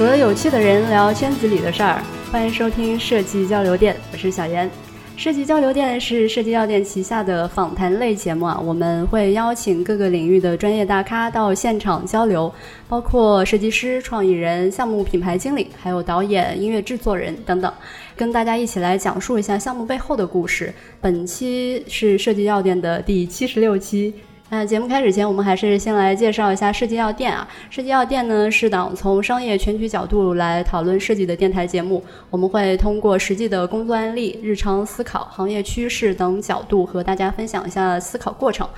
和有趣的人聊圈子里的事儿，欢迎收听设计交流店，我是小严。设计交流店是设计药店旗下的访谈类节目啊，我们会邀请各个领域的专业大咖到现场交流，包括设计师、创意人、项目品牌经理，还有导演、音乐制作人等等，跟大家一起来讲述一下项目背后的故事。本期是设计药店的第七十六期。那节目开始前，我们还是先来介绍一下设计药店啊。设计药店呢是党从商业全局角度来讨论设计的电台节目。我们会通过实际的工作案例、日常思考、行业趋势等角度和大家分享一下思考过程。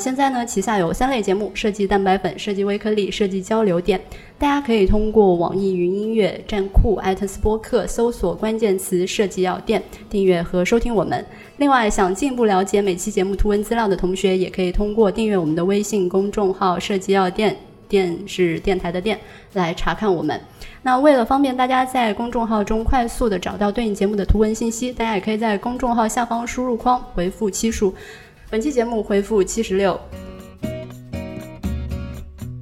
现在呢，旗下有三类节目：设计蛋白粉、设计微颗粒、设计交流店。大家可以通过网易云音乐、站酷、艾特斯播客搜索关键词“设计药店”，订阅和收听我们。另外，想进一步了解每期节目图文资料的同学，也可以通过订阅我们的微信公众号“设计药店”，店是电台的店，来查看我们。那为了方便大家在公众号中快速的找到对应节目的图文信息，大家也可以在公众号下方输入框回复期数。本期节目回复七十六。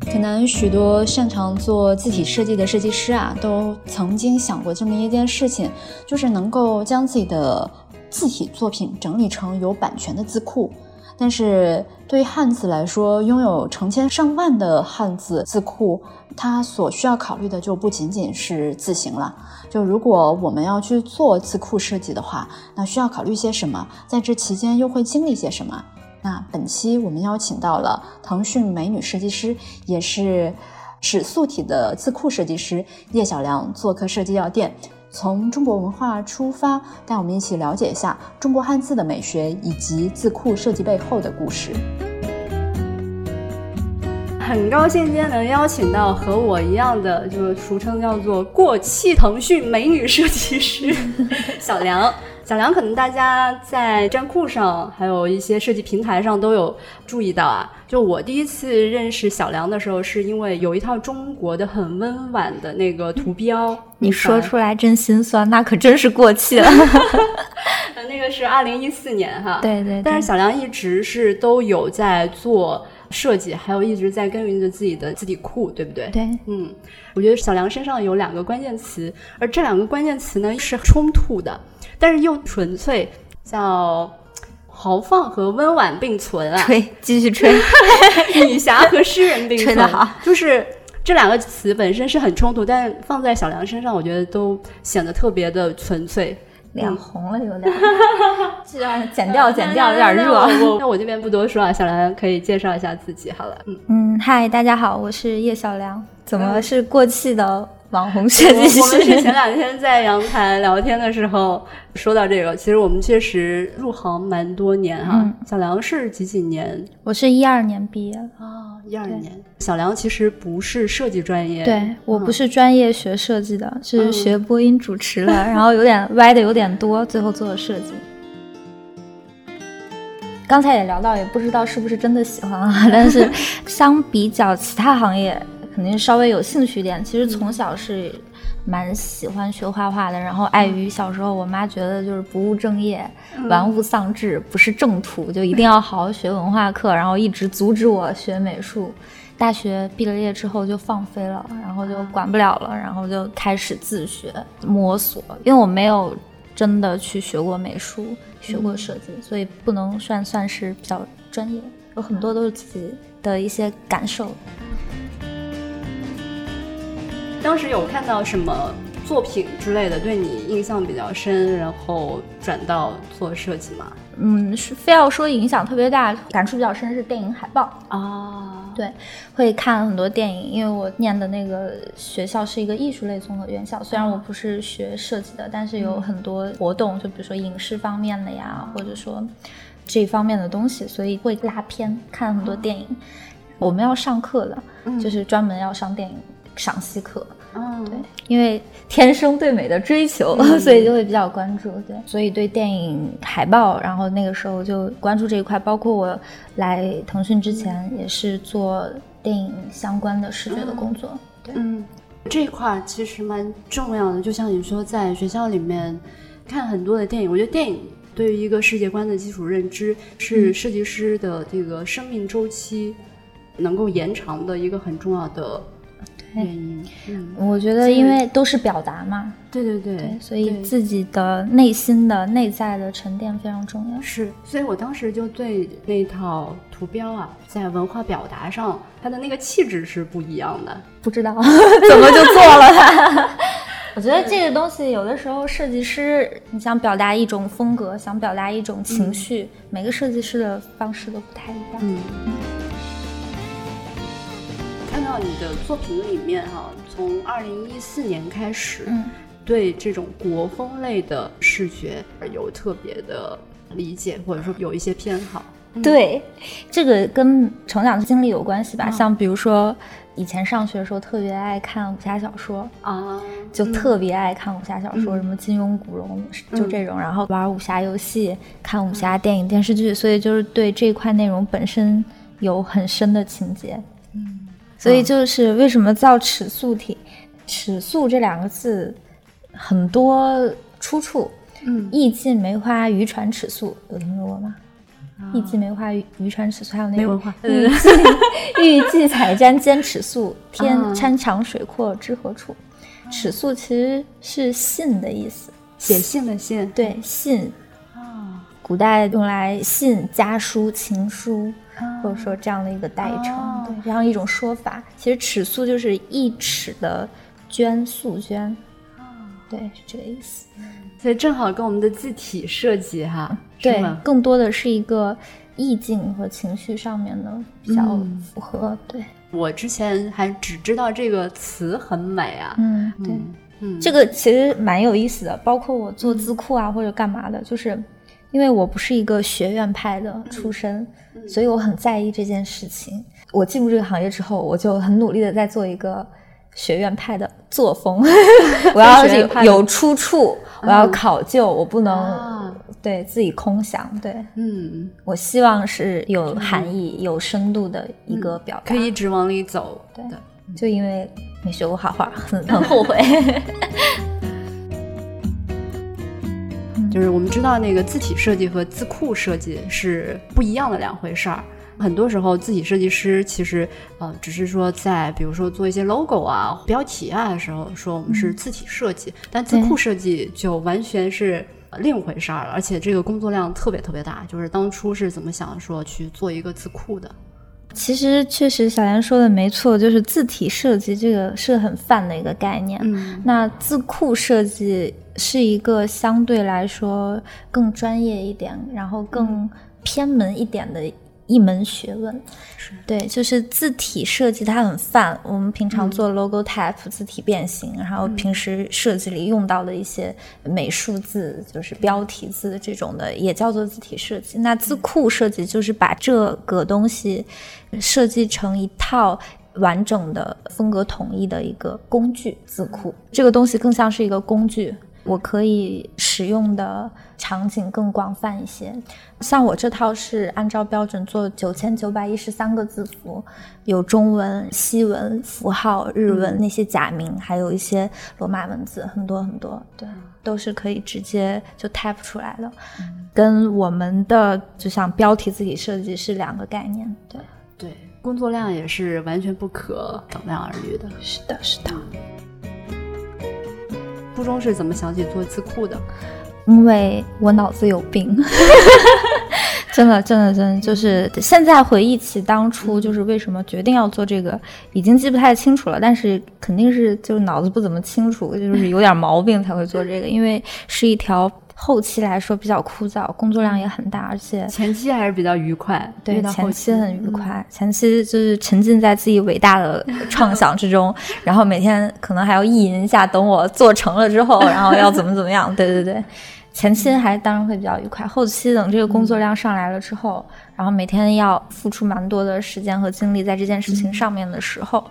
可能许多擅长做字体设计的设计师啊，都曾经想过这么一件事情，就是能够将自己的字体作品整理成有版权的字库。但是对于汉字来说，拥有成千上万的汉字字库，它所需要考虑的就不仅仅是字形了。就如果我们要去做字库设计的话，那需要考虑些什么？在这期间又会经历些什么？那本期我们邀请到了腾讯美女设计师，也是尺素体的字库设计师叶小良做客设计药店，从中国文化出发，带我们一起了解一下中国汉字的美学以及字库设计背后的故事。很高兴今天能邀请到和我一样的，就是俗称叫做过气腾讯美女设计师小梁。小梁可能大家在站酷上，还有一些设计平台上都有注意到啊。就我第一次认识小梁的时候，是因为有一套中国的很温婉的那个图标。你说出来真心酸，那可真是过气了。那个是二零一四年哈。对对。但是小梁一直是都有在做。设计还有一直在耕耘着自己的字体库，对不对？对，嗯，我觉得小梁身上有两个关键词，而这两个关键词呢是冲突的，但是又纯粹，叫豪放和温婉并存啊。吹，继续吹。女侠和诗人并存，吹得好。就是这两个词本身是很冲突，但放在小梁身上，我觉得都显得特别的纯粹。脸红了，有点，这样剪掉，剪掉，有点热。那我这边不多说啊，小梁可以介绍一下自己好了。嗯嗯，嗨，大家好，我是叶小梁，怎么是过气的？网红设计师，我们是前两天在阳台聊天的时候说到这个。其实我们确实入行蛮多年哈。小梁是几几年？我是一二年毕业啊，一二年。小梁其实不是设计专业，对我不是专业学设计的，是学播音主持的，然后有点歪的有点多，最后做了设计。刚才也聊到，也不知道是不是真的喜欢啊，但是相比较其他行业。肯定稍微有兴趣点。其实从小是蛮喜欢学画画的，然后碍于小时候我妈觉得就是不务正业、玩物丧志，不是正途，就一定要好好学文化课，然后一直阻止我学美术。大学毕了业之后就放飞了，然后就管不了了，然后就开始自学摸索。因为我没有真的去学过美术、学过设计，所以不能算算是比较专业。有很多都是自己的一些感受。当时有看到什么作品之类的对你印象比较深，然后转到做设计吗？嗯，是非要说影响特别大、感触比较深是电影海报啊。对，会看很多电影，因为我念的那个学校是一个艺术类综合院校，虽然我不是学设计的，但是有很多活动，就比如说影视方面的呀，或者说这方面的东西，所以会拉片看很多电影。我们要上课的，就是专门要上电影。赏析课，嗯，对，因为天生对美的追求，所以就会比较关注，对，所以对电影海报，然后那个时候就关注这一块。包括我来腾讯之前，也是做电影相关的视觉的工作，对，嗯，这一块其实蛮重要的。就像你说，在学校里面看很多的电影，我觉得电影对于一个世界观的基础认知，是设计师的这个生命周期能够延长的一个很重要的。原因。嗯，我觉得因为都是表达嘛，对对对，对，所以自己的内心的内在的沉淀非常重要。是，所以我当时就对那套图标啊，在文化表达上，它的那个气质是不一样的。不知道 怎么就做了它。我觉得这个东西有的时候，设计师你想表达一种风格，想表达一种情绪，每个设计师的方式都不太一样。嗯。到你的作品里面哈，从二零一四年开始，嗯，对这种国风类的视觉有特别的理解，或者说有一些偏好。对，这个跟成长的经历有关系吧？像比如说。以前上学的时候特别爱看武侠小说啊，就特别爱看武侠小说，什么金庸、古龙，就这种。然后玩武侠游戏，看武侠电影、电视剧，所以就是对这块内容本身有很深的情节。嗯，所以就是为什么造尺素体？尺素这两个字很多出处。嗯，意境梅花渔船尺素，有听说过吗？艺伎梅花渔船尺素，还有那个玉伎玉寄彩毡兼尺素，天山长水阔知何处？尺素其实是信的意思，写信的信。对，信啊，古代用来信家书、情书，或者说这样的一个代称，对这样一种说法。其实尺素就是一尺的绢，素绢。对，是这个意思。所以正好跟我们的字体设计哈，对，更多的是一个意境和情绪上面的比较符合。对我之前还只知道这个词很美啊，嗯，对，嗯，这个其实蛮有意思的。包括我做字库啊或者干嘛的，就是因为我不是一个学院派的出身，所以我很在意这件事情。我进入这个行业之后，我就很努力的在做一个。学院派的作风，我要有出处，我要考究，我不能对自己空想。对，嗯，我希望是有含义、有深度的一个表达，可以一直往里走。对，就因为没学过画画，很 很后悔。就是我们知道，那个字体设计和字库设计是不一样的两回事儿。很多时候，字体设计师其实，呃，只是说在比如说做一些 logo 啊、标题啊的时候，说我们是字体设计，但字库设计就完全是另一回事儿了，而且这个工作量特别特别大。就是当初是怎么想说去做一个字库的？其实确实，小严说的没错，就是字体设计这个是很泛的一个概念。嗯，那字库设计是一个相对来说更专业一点，然后更偏门一点的。一门学问，对，就是字体设计它很泛。我们平常做 logo type 字体变形，然后平时设计里用到的一些美术字，就是标题字这种的，也叫做字体设计。那字库设计就是把这个东西设计成一套完整的、风格统一的一个工具。字库这个东西更像是一个工具。我可以使用的场景更广泛一些，像我这套是按照标准做九千九百一十三个字符，有中文、西文、符号、日文那些假名，还有一些罗马文字，很多很多，对，都是可以直接就 type 出来的，跟我们的就像标题字体设计是两个概念，对。对，工作量也是完全不可等量而语的，是的，是的。初中是怎么想起做字库的？因为我脑子有病，真的，真的，真的，就是现在回忆起当初，就是为什么决定要做这个，已经记不太清楚了。但是肯定是就是脑子不怎么清楚，就是有点毛病才会做这个，因为是一条。后期来说比较枯燥，工作量也很大，而且前期还是比较愉快。对，前期很愉快，前期就是沉浸在自己伟大的创想之中，然后每天可能还要意淫一下，等我做成了之后，然后要怎么怎么样。对对对，前期还当然会比较愉快，后期等这个工作量上来了之后，然后每天要付出蛮多的时间和精力在这件事情上面的时候。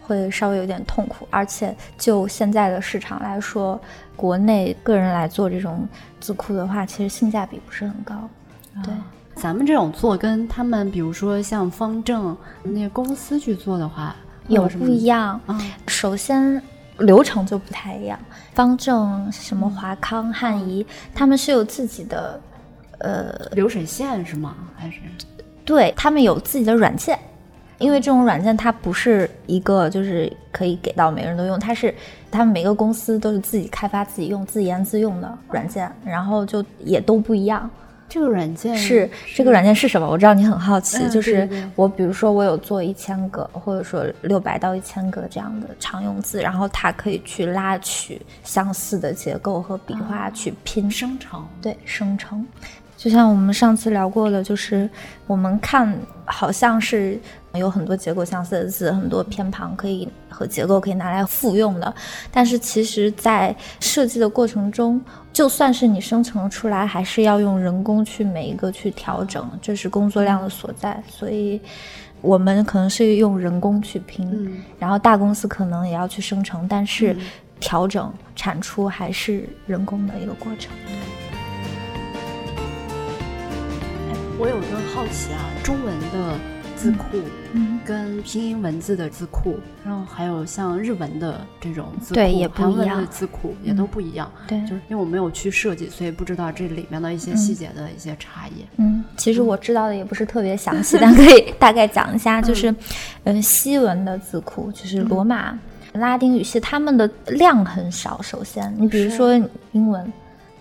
会稍微有点痛苦，而且就现在的市场来说，国内个人来做这种字库的话，其实性价比不是很高。对，咱们这种做跟他们，比如说像方正那些公司去做的话，有不一样。首先流程就不太一样。方正、什么华康、汉仪，他们是有自己的呃流水线是吗？还是？对他们有自己的软件。因为这种软件它不是一个就是可以给到每个人都用，它是他们每个公司都是自己开发、自己用、自研自用的软件，然后就也都不一样。这个软件是这个软件是什么？我知道你很好奇，嗯就是我比如说我有做一千个，或者说六百到一千个这样的常用字，然后它可以去拉取相似的结构和笔画去拼生成，对，生成。就像我们上次聊过的，就是我们看好像是有很多结构相似的字，很多偏旁可以和结构可以拿来复用的，但是其实，在设计的过程中，就算是你生成出来，还是要用人工去每一个去调整，这是工作量的所在。所以，我们可能是用人工去拼，嗯然后大公司可能也要去生成，但是调整产出还是人工的一个过程。我有个好奇啊，中文的字库嗯跟拼音文字的字库，然后还有像日文的这种字库，对也不一样。的字库也都不一样。对。就是因为我没有去设计，所以不知道这里面的一些细节的一些差异。嗯，其实我知道的也不是特别详细，但可以 大概讲一下，就是，嗯，西文的字库就是罗马、拉丁语系，他们的量很少。首先，你比如说英文，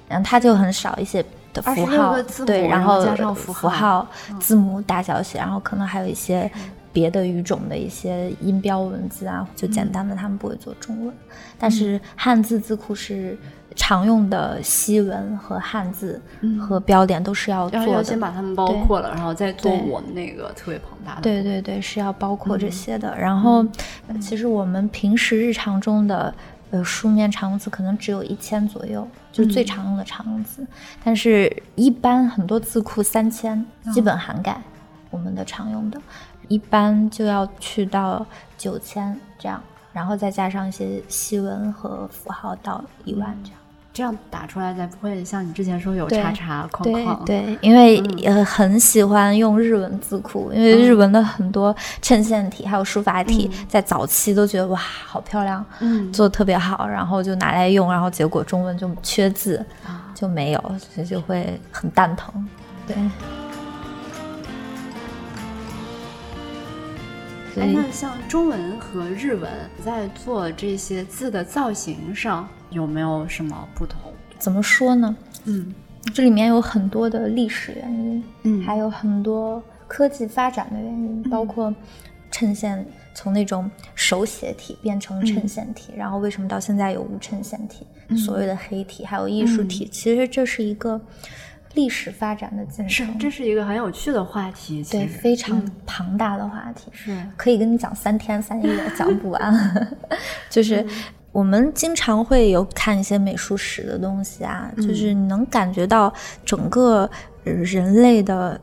然后它就很少一些的符26号对，然然后后加上符符号号、字母大小写，然后可能还有一些别的语种的一些音标文字啊，就简单的他们不会做中文，但是汉字字库是。常用的西文和汉字和标点都是要做的，先把它们包括了，然后再做我们那个特别庞大的。对对对，是要包括嗯这些的。然后，呃其实我们平时日常中的呃书面常用字可能只有一千左右，就是嗯最常用的常用词。但是，一般很多字库三千哦基本涵盖我们的常用的，一般就要去到九千这样，然后再加上一些西文和符号到一万这样。这样打出来才不会像你之前说有叉叉框对框。对，因为嗯。呃很喜欢用日文字库，因为日文的很多衬线体还有书法体，在早期都觉得哇好漂亮，嗯。做的特别好，然后就拿来用，然后结果中文就缺字，啊。就没有，所以就会很蛋疼。对，所哎，那像中文和日文在做这些字的造型上有没有什么不同？怎么说呢？嗯。这里面有很多的历史原因，嗯。还有很多科技发展的原因，包括衬线从那种手写体变成衬线体，然后为什么到现在有无衬线体，所谓的黑体，还有艺术体，其实这是一个历史发展的进是程，这是一个很有趣的话题，对非常庞大的话题，是。可以跟你讲三天三夜讲不完，就是。我们经常会有看一些美术史的东西啊，就是你能感觉到整个呃人类的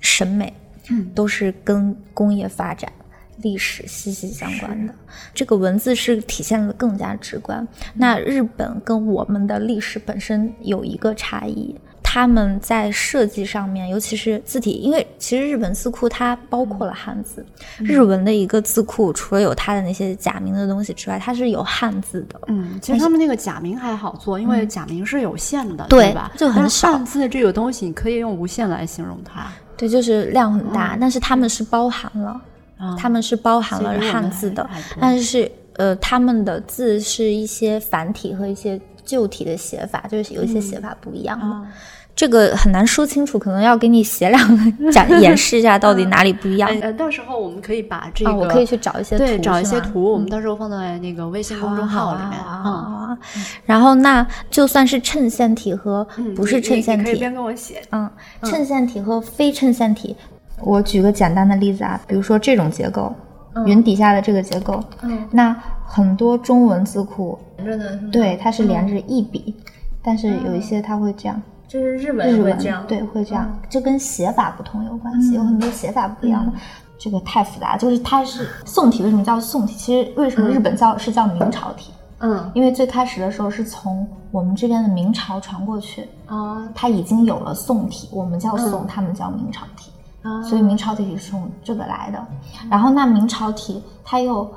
审美，嗯。都是跟工业发展、历史息息相关的。这个文字是体现的更加直观。那日本跟我们的历史本身有一个差异，他们在设计上面，尤其是字体，因为其实日本字库它包括了汉字，日文的一个字库除了有它的那些假名的东西之外，它是有汉字的。嗯，其实他们那个假名还好做，因为假名是有限的，对吧？就很少汉字这个东西，你可以用无限来形容它。对，就是量很大，但是他们是包含了，啊他们是包含了汉字的但是呃，他们的字是一些繁体和一些旧体的写法，就是有一些写法不一样的。啊这个很难说清楚，可能要给你写两个讲演示一下到底哪里不一样。哎 呃，到时候我们可以把这个，啊，我可以去找一些图，对找一些图，我们到时候放在那个微信公众号里面。啊然后那就算是衬线体和不是衬线体，你可以边跟我写。嗯，衬线体和非衬线体，我举个简单的例子啊，比如说这种结构，云底下的这个结构，嗯，那很多中文字库，连着的，对，它是连着一笔，但是有一些它会这样，就是日文日文对会这样，这跟写法不同有关系，有很多写法不一样的。这个太复杂，就是它是宋体，为什么叫宋体？其实为什么日本叫是叫明朝体？嗯因为最开始的时候是从我们这边的明朝传过去，啊它已经有了宋体，我们叫宋，他们叫明朝体，啊所以明朝体是从这个来的。然后那明朝体它又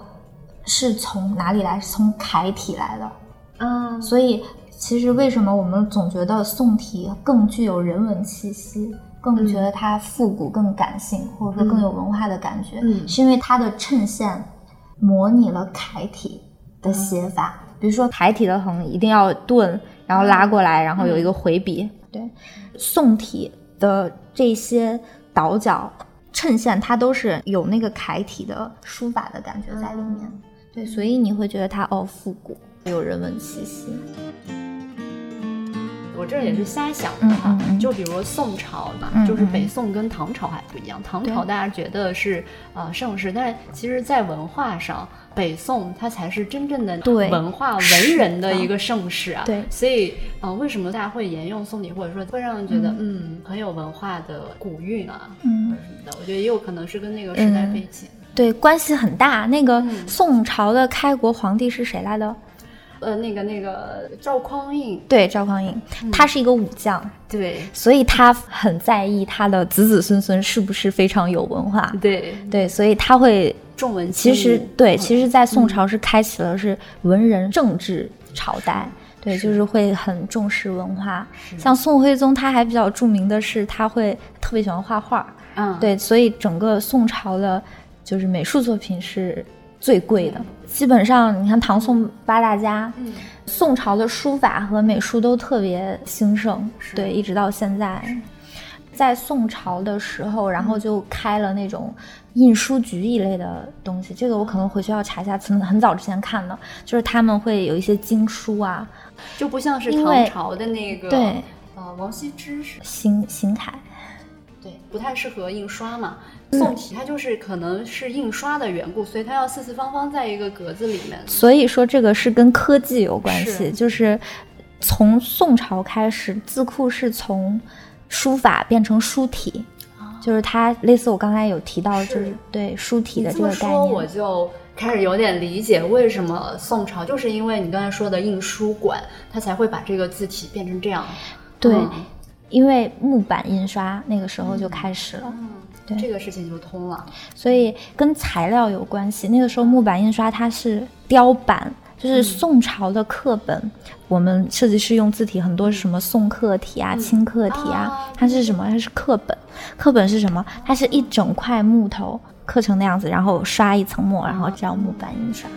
是从哪里来？是从楷体来的。嗯所以其实为什么我们总觉得宋体更具有人文气息？更觉得它复古、更感性，或者说更有文化的感觉，嗯是因为它的衬线模拟了楷体的写法。比如说楷体的横一定要顿，然后拉过来，然后有一个回笔。对，宋体的这些倒角衬线，它都是有那个楷体的书法的感觉在里面。对，所以你会觉得它哦复古，有人文气息。我这也是瞎想的嗯哈，就比如宋朝嘛，嗯就是嗯北宋跟唐朝还不一样。唐朝大家觉得是呃盛世，但是其实在文化上，北宋它才是真正的对文化文人的一个盛世啊。对所以呃，为什么大家会沿用宋体，或者说会让人觉得嗯很有文化的古韵啊，嗯或者什么的？我觉得也有可能是跟那个时代嗯背景。对，关系很大。那个嗯宋朝的开国皇帝是谁来的？呃，那个那个赵匡胤，对，赵匡胤，他是一个武将，对所以他很在意他的子子孙孙是不是非常有文化。对，对，所以他会重文其实对，嗯其实，在宋朝是开启了是文人政治朝代。对，就是会很重视文化。像宋徽宗，他还比较著名的是，他会特别喜欢画画。嗯，对，所以整个宋朝的，就是美术作品是最贵的。基本上，你看唐宋八大家，嗯。宋朝的书法和美术都特别兴盛，对，一直到现在。在宋朝的时候，然后就开了那种印书局一类的东西，这个我可能回去要查一下，很很早之前看的，就是他们会有一些经书啊，就不像是唐朝的那个对。呃王羲之是行行楷，对不太适合印刷嘛。宋体它就是可能是印刷的缘故，所以它要四四方方在一个格子里面。所以说这个是跟科技有关系，是。就是从宋朝开始，字库是从书法变成书体，就是它类似我刚才有提到，就是对书体的这个概这么说，我。就开始有点理解为什么宋朝，就是因为你刚才说的印书馆，它才会把这个字体变成这样。对嗯。因为木板印刷那个时候就开始了，嗯，对这个事情就通了。所以跟材料有关系。那个时候木板印刷它是雕版，就是宋朝的课本，我们设计师用字体很多是什么宋刻体啊、清刻体啊啊，它是什么？它是课本。课本是什么？它是一整块木头刻成那样子，然后刷一层墨，然后叫木板印刷。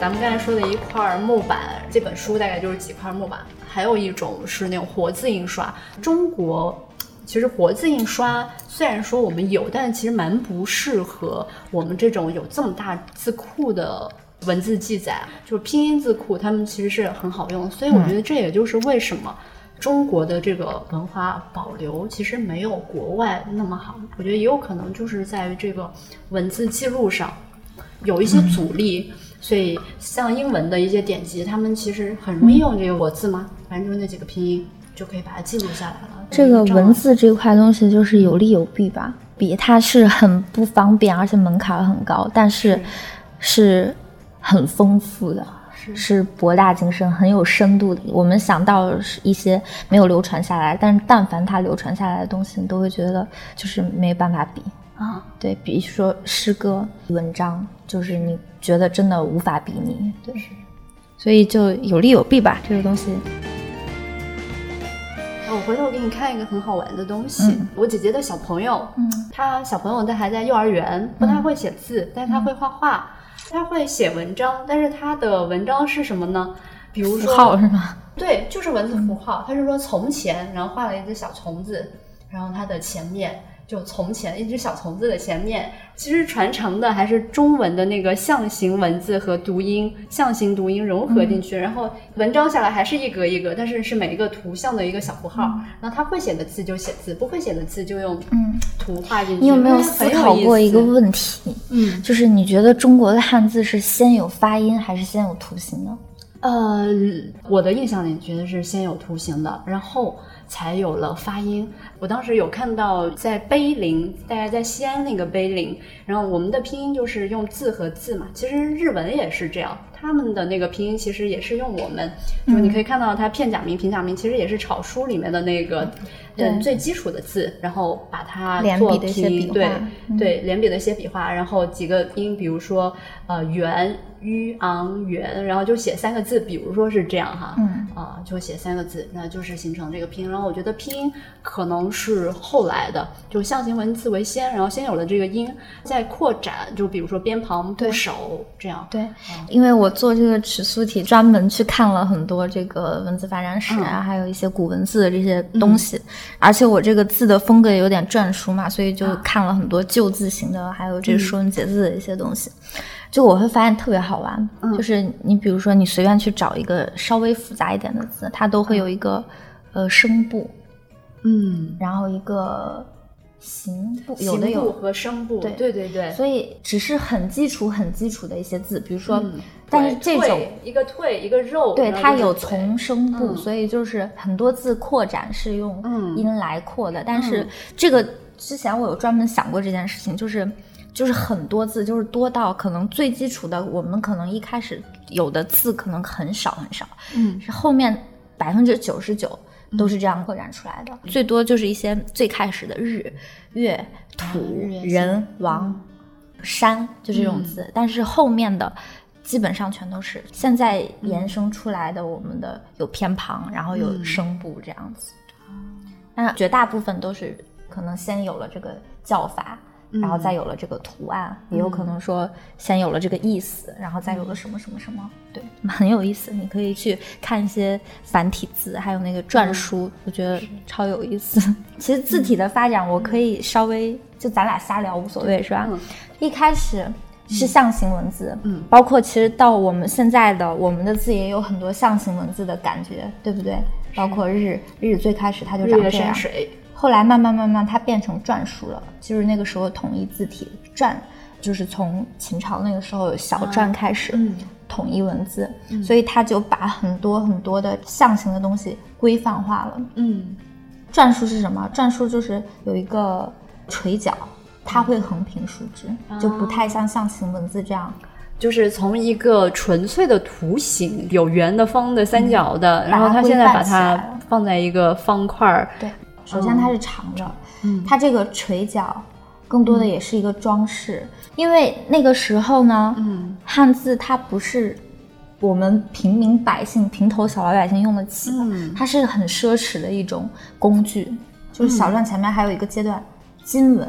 咱们刚才说的一块木板，这本书大概就是几块木板，还有一种是那种活字印刷。中国其实活字印刷虽然说我们有，但其实蛮不适合我们这种有这么大字库的文字记载，就是拼音字库，他们其实是很好用。所以我觉得这也就是为什么。中国的这个文化保留其实没有国外那么好，我觉得也有可能就是在于这个文字记录上有一些阻力，所以像英文的一些典籍，他们其实很容易用这个活字嘛，反正就是那几个拼音就可以把它记录下来了。这个文字这块东西就是有利有弊吧，弊它是很不方便，而且门槛很高，但是是很丰富的。是是博大精深、很有深度的。我们想到是一些没有流传下来，但是但凡它流传下来的东西，你都会觉得就是没办法比。啊，对，比如说诗歌、文章，就是你觉得真的无法比拟。对，所以就有利有弊吧，这个东西。我回头给你看一个很好玩的东西。嗯我姐姐的小朋友，嗯他小朋友他还在幼儿园，不太会写字，但是他会画画，他会写文章，但是他的文章是什么呢？比如符说号是吗？对，就是文字符号。他是说从前，然后画了一只小虫子，然后它的前面就从前一只小虫子的前面，其实传承的还是中文的那个象形文字和读音，象形读音融合进去，然后文章下来还是一格一格，但是是每一个图像的一个小符号。然后他会写的字就写字，不会写的字就用嗯，图画进去。你有没有哎思考过一个问题？嗯，就是你觉得中国的汉字是先有发音还是先有图形呢？呃，我的印象里觉得是先有图形的，然后才有了发音。我当时有看到在碑林，大概在西安那个碑林，然后我们的拼音就是用字和字嘛。其实日文也是这样，他们的那个拼音其实也是用我们，就你可以看到它片假名、平假名，其实也是草书里面的那个嗯最基础的字，然后把它做拼，对对，连笔的一些笔画，然后几个音，比如说呃圆。于昂元，然后就写三个字，比如说是这样哈，嗯。啊，就写三个字，那就是形成这个拼音。然后我觉得拼音可能是后来的，就象形文字为先，然后先有了这个音，再扩展，就比如说边旁部首这样。对，因为我做这个尺素体，专门去看了很多这个文字发展史啊，还有一些古文字的这些东西，而且我这个字的风格也有点篆书嘛，所以就看了很多旧字形的，还有这个说文解字的一些东西。就我会发现特别好玩，就是你比如说你随便去找一个稍微复杂一点的字，它都会有一个呃声部，嗯，然后一个形部，有的有。和声部，对。对对对，所以只是很基础很基础的一些字，比如说，但是这种一个退一个肉，对它有从声部，所以就是很多字扩展是用音来扩的，但是这个之前我有专门想过这件事情，就是。就是很多字，就是多到可能最基础的，我们可能一开始有的字可能很少很少，嗯，是后面百分之九十九都是这样扩展出来的，最多就是一些最开始的日、月、土、人、王、山，就这种字，但是后面的基本上全都是现在延伸出来的，我们的有偏旁，然后有声部这样子，但绝大部分都是可能先有了这个叫法。然后再有了这个图案，也有可能说先有了这个意思，然后再有了什么什么什么，对，很有意思。你可以去看一些繁体字，还有那个篆书，我觉得超有意思。其实字体的发展，我可以稍微就咱俩瞎聊无所谓，是吧？一开始是象形文字，嗯，包括其实到我们现在的我们的字也有很多象形文字的感觉，对不对？包括日日最开始它就长这样。后来慢慢慢慢，它变成篆书了，就是那个时候统一字体，篆就是从秦朝那个时候有小篆开始嗯统一文字，所以他就把很多很多的象形的东西规范化了。嗯，篆书是什么？篆书就是有一个垂角，它会横平竖直，就不太像象形文字这样，就是从一个纯粹的图形，有圆的、方的、三角的，然后它现在把它放在一个方块儿。对。首先它是长的，嗯，它这个垂角更多的也是一个装饰，因为那个时候呢，嗯，汉字它不是我们平民百姓、平头小老百姓用得起的，它是很奢侈的一种工具。就是小篆前面还有一个阶段，金文，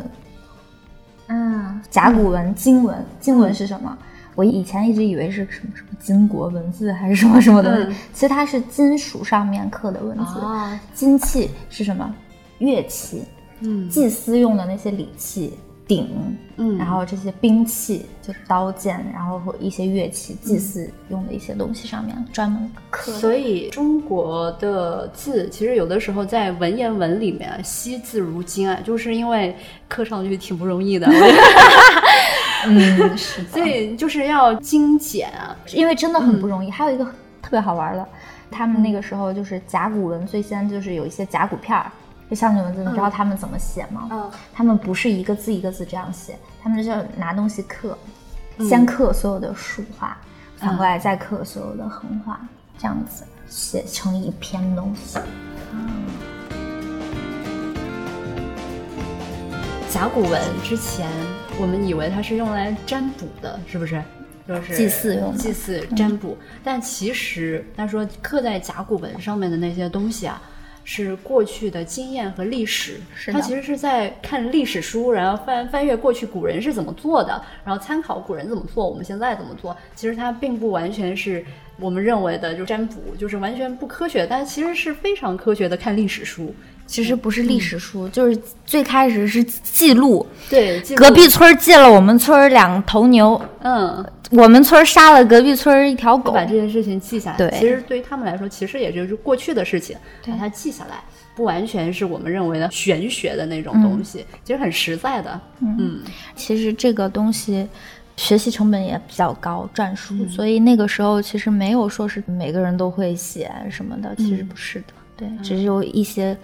嗯，甲骨文、金文，金文是什么？我以前一直以为是什么什么金国文字还是什么什么的，其实它是金属上面刻的文字。金器是什么？乐器，嗯，祭司用的那些礼器，鼎，嗯，然后这些兵器，就刀剑，然后和一些乐器，祭祀用的一些东西上面专门刻。所以中国的字其实有的时候在文言文里面惜字如金啊，就是因为刻上去挺不容易的。嗯，是的，所以就是要精简啊，因为真的很不容易。还有一个特别好玩的，他们那个时候就是甲骨文最先就是有一些甲骨片儿。就象形文字，你知道他们怎么写吗？嗯，他们不是一个字一个字这样写，他们就拿东西刻，先刻所有的竖画，反过来再刻所有的横画，这样子写成一篇东西。甲骨文之前我们以为它是用来占卜的，是不是？就是祭祀用的，祭祀占卜。但其实他说刻在甲骨文上面的那些东西啊。是过去的经验和历史，他其实是在看历史书，然后翻翻阅过去古人是怎么做的，然后参考古人怎么做，我们现在怎么做。其实他并不完全是我们认为的就占卜，就是完全不科学，但其实是非常科学的看历史书。其实不是历史书，就是最开始是记录。对，隔壁村借了我们村两头牛，嗯，我们村杀了隔壁村一条狗，把这件事情记下来。对，其实对于他们来说，其实也就是过去的事情，把它记下来，不完全是我们认为的玄学的那种东西，其实很实在的。嗯，其实这个东西学习成本也比较高，篆书，所以那个时候其实没有说是每个人都会写什么的，其实不是的，对，只有一些。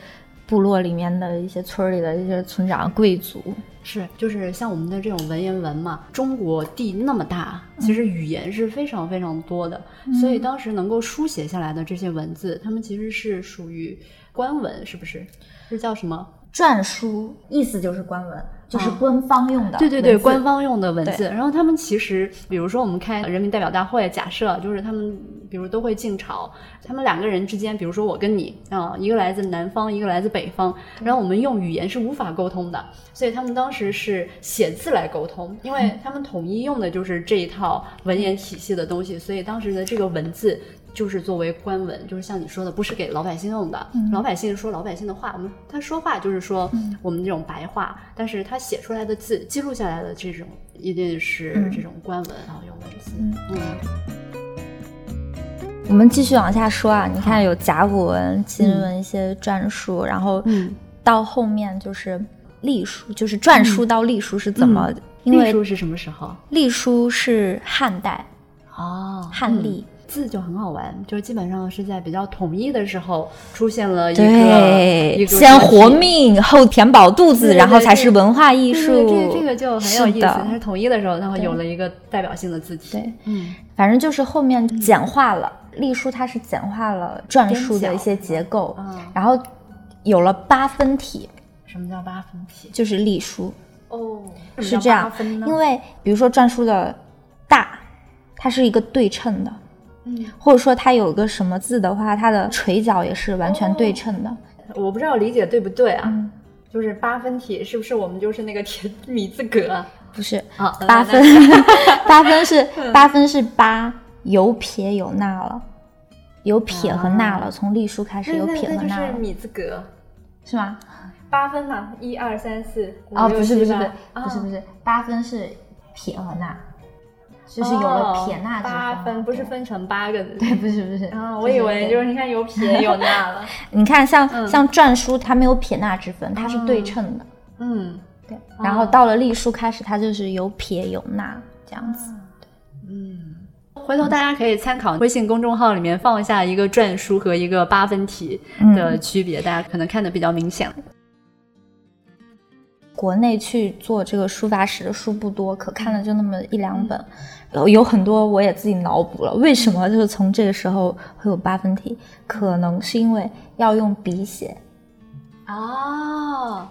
部落里面的一些村里的一些村长、贵族。是，就是像我们的这种文言文嘛，中国地那么大，其实语言是非常非常多的，所以当时能够书写下来的这些文字，他们其实是属于官文，是不是？是叫什么？篆书，意思就是官文。就是官方用的，对对对，官方用的文字。然后他们其实，比如说我们开人民代表大会，假设就是他们，比如都会进朝，他们两个人之间，比如说我跟你啊，一个来自南方，一个来自北方，然后我们用语言是无法沟通的，所以他们当时是写字来沟通，因为他们统一用的就是这一套文言体系的东西，所以当时的这个文字。就是作为官文，就是像你说的，不是给老百姓用的。老百姓说老百姓的话，我们他说话就是说我们这种白话，但是他写出来的字，记录下来的这种，一定是这种官文啊，用文字。嗯。我们继续往下说啊，你看有甲骨文、金文一些篆书，然后到后面就是隶书，就是篆书到隶书是怎么？隶书是什么时候？隶书是汉代哦，汉隶。字就很好玩，就是基本上是在比较统一的时候出现了一个，先活命后填饱肚子，然后才是文化艺术。这这个就很有意思。它是统一的时候，然后有了一个代表性的字体。对，嗯，反正就是后面简化了隶书，它是简化了篆书的一些结构，然后有了八分体。什么叫八分体？就是隶书。哦，是这样。因为比如说篆书的大，它是一个对称的。或者说它有个什么字的话，它的垂角也是完全对称的。我不知道理解对不对啊？就是八分体是不是我们就是那个田米字格？不是啊，八分八分是八分是八有撇有捺了，有撇和捺了。从隶书开始有撇和捺了。米字格是吗？八分嘛，一二三四。哦，不是不是不是不是不是，八分是撇和捺。就是有了撇捺八分，不是分成八个对，不是不是啊，我以为就是你看有撇有捺了。你看像像篆书，它没有撇捺之分，它是对称的。嗯，对。然后到了隶书开始，它就是有撇有捺这样子。嗯，回头大家可以参考微信公众号里面放一下一个篆书和一个八分体的区别，大家可能看的比较明显。国内去做这个书法史的书不多，可看的就那么一两本。有有很多我也自己脑补了，为什么就是从这个时候会有八分体？可能是因为要用笔写，哦，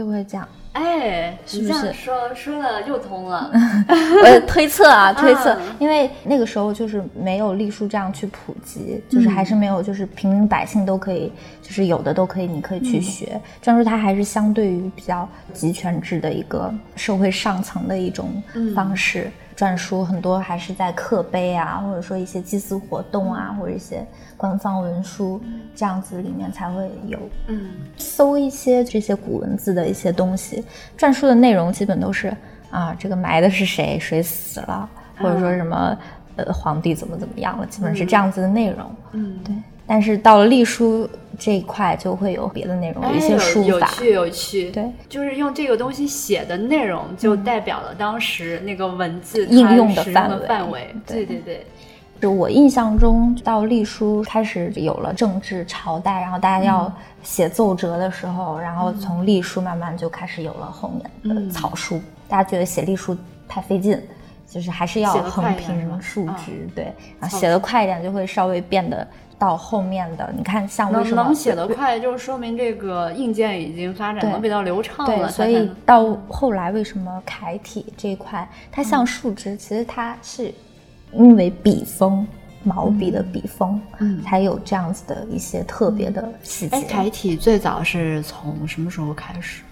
就会这样。哎，是不是说说了又通了？我推测啊，推测，因为那个时候就是没有隶书这样去普及，就是还是没有，就是平民百姓都可以，就是有的都可以，你可以去学。篆书它还是相对于比较集权制的一个社会上层的一种方式。篆书很多还是在刻碑啊，或者说一些祭祀活动啊，或者一些官方文书这样子里面才会有。嗯，搜一些这些古文字的一些东西，篆书的内容基本都是啊，这个埋的是谁，谁死了，或者说什么呃皇帝怎么怎么样了，基本是这样子的内容。嗯，对。但是到了隶书这一块，就会有别的内容，有一些书法，有趣有趣。对，就是用这个东西写的内容，就代表了当时那个文字应用的范围。对对对。就我印象中，到隶书开始有了政治朝代，然后大家要写奏折的时候，然后从隶书慢慢就开始有了后面的草书。大家觉得写隶书太费劲，就是还是要横平竖直，对，然后写的快一点就会稍微变得。到后面的，你看像为什么能写得快，就是说明这个硬件已经发展的比较流畅了。对，所以到后来为什么楷体这一块它像树枝，其实它是因为笔锋，毛笔的笔锋，嗯，才有这样子的一些特别的细节。楷体最早是从什么时候开始？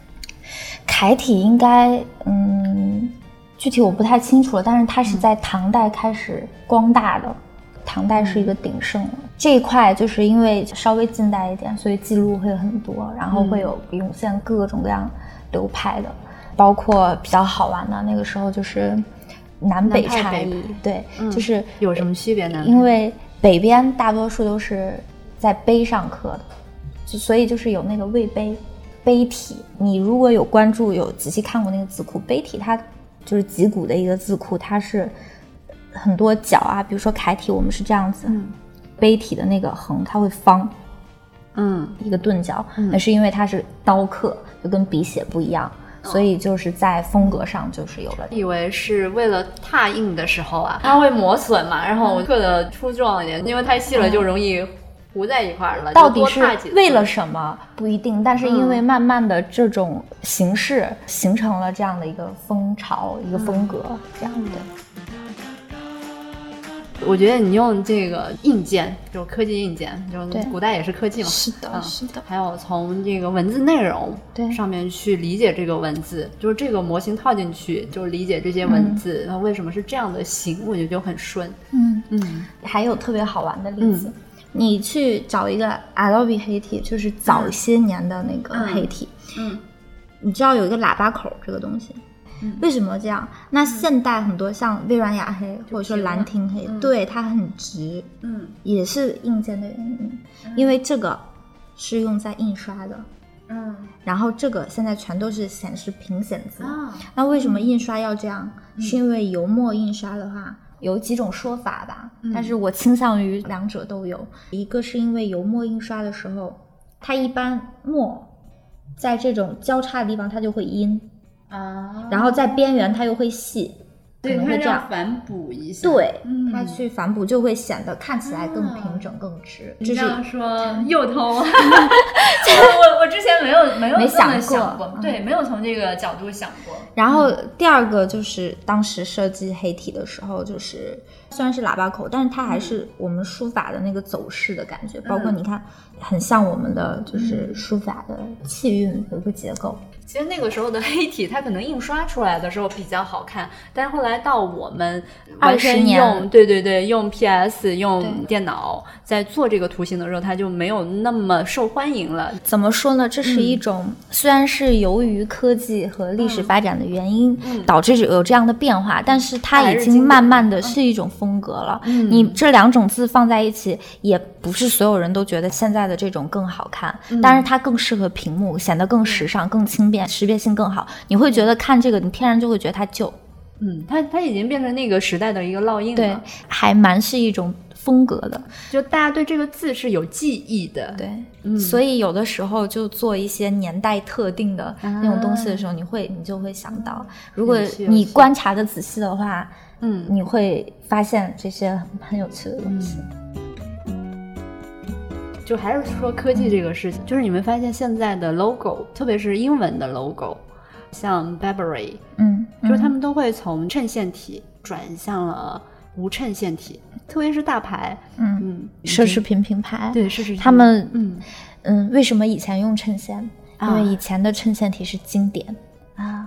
楷体应该，嗯，具体我不太清楚了，但是它是在唐代开始光大的。唐代是一个鼎盛，这一块就是因为稍微近代一点，所以记录会很多，然后会有涌现各种各样流派的，包括比较好玩的那个时候就是南北差异，对，就是有什么区别呢？因为北边大多数都是在碑上刻的，就所以就是有那个魏碑碑体。你如果有关注有仔细看过那个字库，碑体它就是脊骨的一个字库，它是。很多角啊，比如说楷体，我们是这样子，碑体的那个横它会方，嗯一个钝角，嗯那是因为它是刀刻，就跟笔写不一样，所以就是在风格上就是有了。以为是为了拓印的时候啊，它会磨损嘛，然后我刻的粗壮一点，因为太细了就容易糊在一块儿了。到底是为了什么不一定，但是因为慢慢的这种形式形成了这样的一个风潮、一个风格，这样的。我觉得你用这个硬件，就是科技硬件，就对。古代也是科技嘛。是的嗯是的。还有从这个文字内容对。上面去理解这个文字，就是这个模型套进去，就是理解这些文字，它为什么是这样的形，我觉得就很顺。嗯，嗯。还有特别好玩的例子，你去找一个 Adobe 黑体，就是早些年的那个黑体，嗯。你知道有一个喇叭口这个东西。为什么这样？那现代很多像微软雅黑或者说兰亭黑，对它很直，嗯。也是硬件的原因，因为这个是用在印刷的，嗯。然后这个现在全都是显示屏显字。啊。那为什么印刷要这样？是因为油墨印刷的话有几种说法吧，但是我倾向于两者都有。一个是因为油墨印刷的时候，它一般墨在这种交叉的地方它就会阴，啊，然后在边缘它又会细，可对它能会这样。反补一下。对，嗯它去反补就会显得看起来更平整、更直。你这是这样说又通，我我我之前没有没有想过对，没有从这个角度想过。然后第二个就是当时设计黑体的时候，就是虽然是喇叭口，但是它还是我们书法的那个走势的感觉，包括你看，很像我们的就是书法的气韵有一个结构。其实那个时候的黑体，它可能印刷出来的时候比较好看，但是后来到我们完20全年用，对对对，用 PS 用电脑在做这个图形的时候，它就没有那么受欢迎了。怎么说呢？这是一种、虽然是由于科技和历史发展的原因、导致有这样的变化，但是它已经慢慢的是一种风格了。你这两种字放在一起，也不是所有人都觉得现在的这种更好看，但是它更适合屏幕，显得更时尚、更轻便，识别性更好。你会觉得看这个，你天然就会觉得它旧。嗯，它它已经变成那个时代的一个烙印对了，，还蛮是一种风格的。就大家对这个字是有记忆的。对，嗯所以有的时候就做一些年代特定的那种东西的时候，你会你就会想到，如果你观察的仔细的话，嗯，你会发现这些很很有趣的东西。就还是说科技这个事情，就是你们发现现在的 logo，特别是英文的 logo，像 Burberry，嗯，就是他们们都会从衬线体转向了无衬线体，特别是大牌，嗯嗯，奢侈品品牌，对奢侈品，他们嗯嗯，为什么以前用衬线？因啊。为以前的衬线体是经典，啊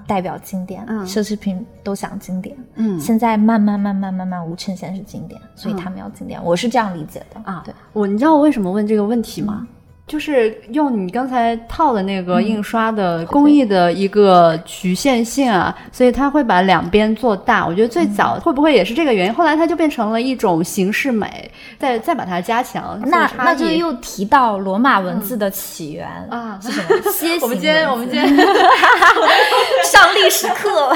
代表经典，嗯奢侈品都想经典。嗯现在慢慢慢慢慢慢无衬线是经典，所以嗯他们要经典，我是这样理解的啊对，，我你知道我为什么问这个问题吗？就是用你刚才套的那个印刷的工艺的一个局限性啊，所以它会把两边做大。我觉得最早会不会也是这个原因？后来它就变成了一种形式美，再再把它加强。那那就又提到罗马文字的起源啊是什么？我们今天我们今天 上历史课，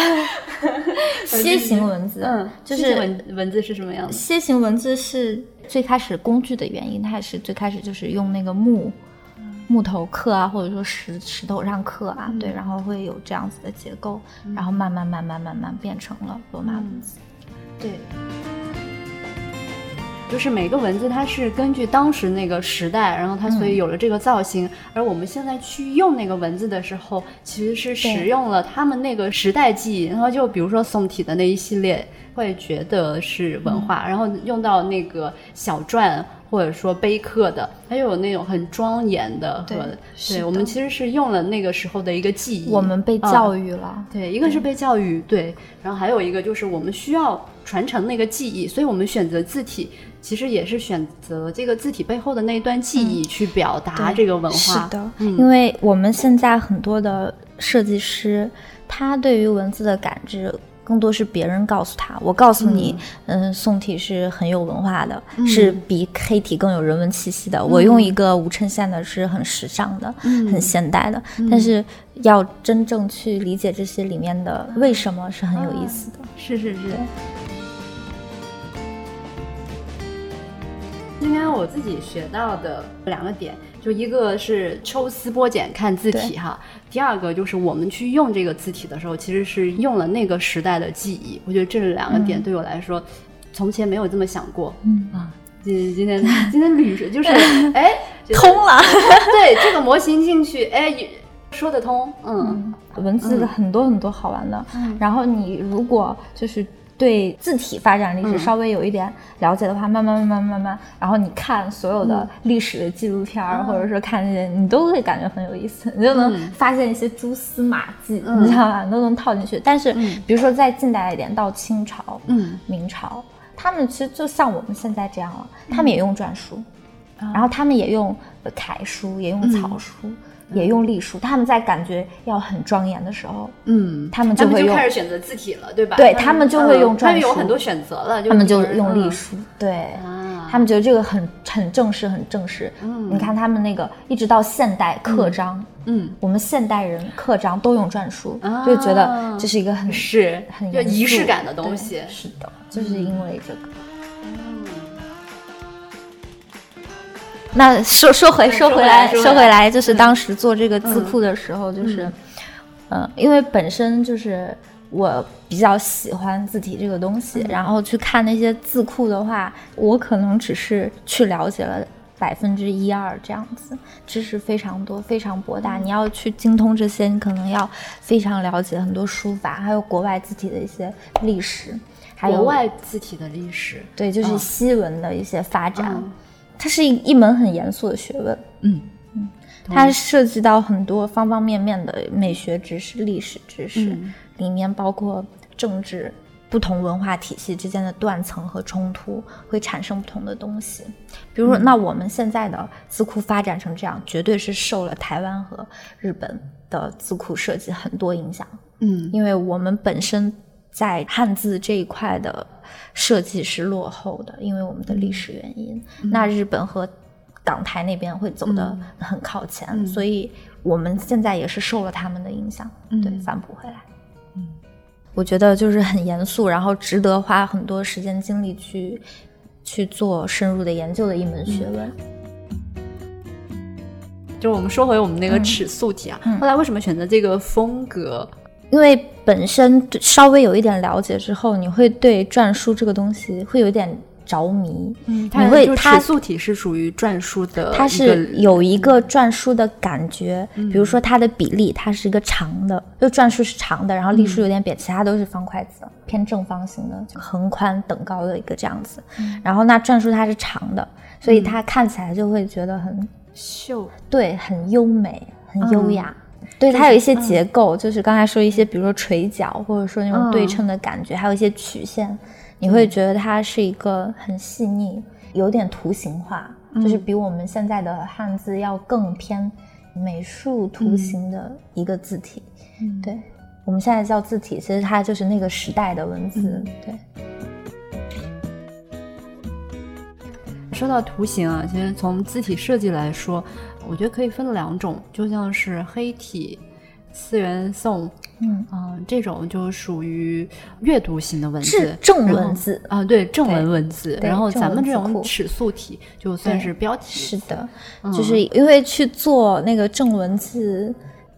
楔形文字，嗯，就是文文字是什么样的？楔形文字是最开始工具的原因，它也是最开始就是用那个木。木头刻啊，或者说石石头上刻啊，对，然后会有这样子的结构，然后慢慢慢慢慢慢变成了罗马文字。对，就是每个文字它是根据当时那个时代，然后它所以有了这个造型。而我们现在去用那个文字的时候，其实是使用了他们那个时代记忆。然后就比如说宋体的那一系列，会觉得是文化，然后用到那个小篆。或者说碑刻的，它又有那种很庄严的和对我们其实是用了那个时候的一个记忆。我们被啊教育了，对，一个是被教育，对，然后还有一个就是我们需要传承那个记忆，所以我们选择字体，其实也是选择这个字体背后的那一段记忆去表达这个文化。是的，嗯因为我们现在很多的设计师，他对于文字的感知。更多是别人告诉他，我告诉你，嗯，宋体是很有文化的，是比黑体更有人文气息的。我用一个无衬线的是很时尚的，很现代的。但是要真正去理解这些里面的为什么，是很有意思的。是是是。今天我自己学到的两个点，就一个是抽丝剥茧看字体哈，第二个就是我们去用这个字体的时候，其实是用了那个时代的记忆。我觉得这两个点对我来说，从前没有这么想过。嗯啊，今今天今天捋就是 哎通了，对这个模型进去哎说得通。嗯，文字很多很多好玩的，然后你如果就是。对字体发展历史稍微有一点了解的话，慢慢慢慢慢慢，然后你看所有的历史的纪录片儿，或者说看那些，你都会感觉很有意思，你就能发现一些蛛丝马迹，你知道吧？都能套进去。但是，比如说再近代一点，到清朝、明朝，他们其实就像我们现在这样了，他们也用篆书，然后他们也用楷书，也用草书。也用隶书，他们在感觉要很庄严的时候，嗯，他们就会开始选择字体了，对吧？对他们就会用篆书，他们有很多选择了，他们就用隶书，对，他们觉得这个很很正式，很正式。嗯，你看他们那个一直到现代刻章，嗯，我们现代人刻章都用篆书，就觉得这是一个很是很有仪式感的东西。是的，就是因为这个。那说说回说回来说回来，就是当时做这个字库的时候，就是，嗯，因为本身就是我比较喜欢字体这个东西，然后去看那些字库的话，我可能只是去了解了百分之一二这样子，知识非常多，非常博大。你要去精通这些，你可能要非常了解很多书法，还有国外字体的一些历史，还有国外字体的历史，对，就是西文的一些发展。它是一一门很严肃的学问，嗯嗯，它涉及到很多方方面面的美学知识、历史知识，里面包括政治、不同文化体系之间的断层和冲突，会产生不同的东西。比如说，那我们现在的字库发展成这样，绝对是受了台湾和日本的字库设计很多影响，嗯，因为我们本身在汉字这一块的。设计是落后的，因为我们的历史原因。那日本和港台那边会走得很靠前，所以我们现在也是受了他们的影响，对，反哺回来。嗯，我觉得就是很严肃，然后值得花很多时间精力去去做深入的研究的一门学问。就是我们说回我们那个尺素体啊，后来为什么选择这个风格？因为本身稍微有一点了解之后，你会对篆书这个东西会有点着迷。嗯，你会它素体是属于篆书的，它是有一个篆书的感觉。比如说它的比例，它是一个长的，就篆书是长的，然后隶书有点扁，其他都是方块字，偏正方形的，横宽等高的一个这样子。然后那篆书它是长的，所以它看起来就会觉得很秀，对，很优美，很优雅。对，它有一些结构，就是刚才说一些，比如说垂角，或者说那种对称的感觉，还有一些曲线，你会觉得它是一个很细腻，有点图形化，就是比我们现在的汉字要更偏美术图形的一个字体。对，我们现在叫字体，其实它就是那个时代的文字。对。说到图形啊，其实从字体设计来说。我觉得可以分两种，就像是黑体、四元宋，嗯啊，这种就属于阅读型的文字，是正文字啊，对正文文字。然后咱们这种尺素体就算是标题。是的，就是因为去做那个正文字，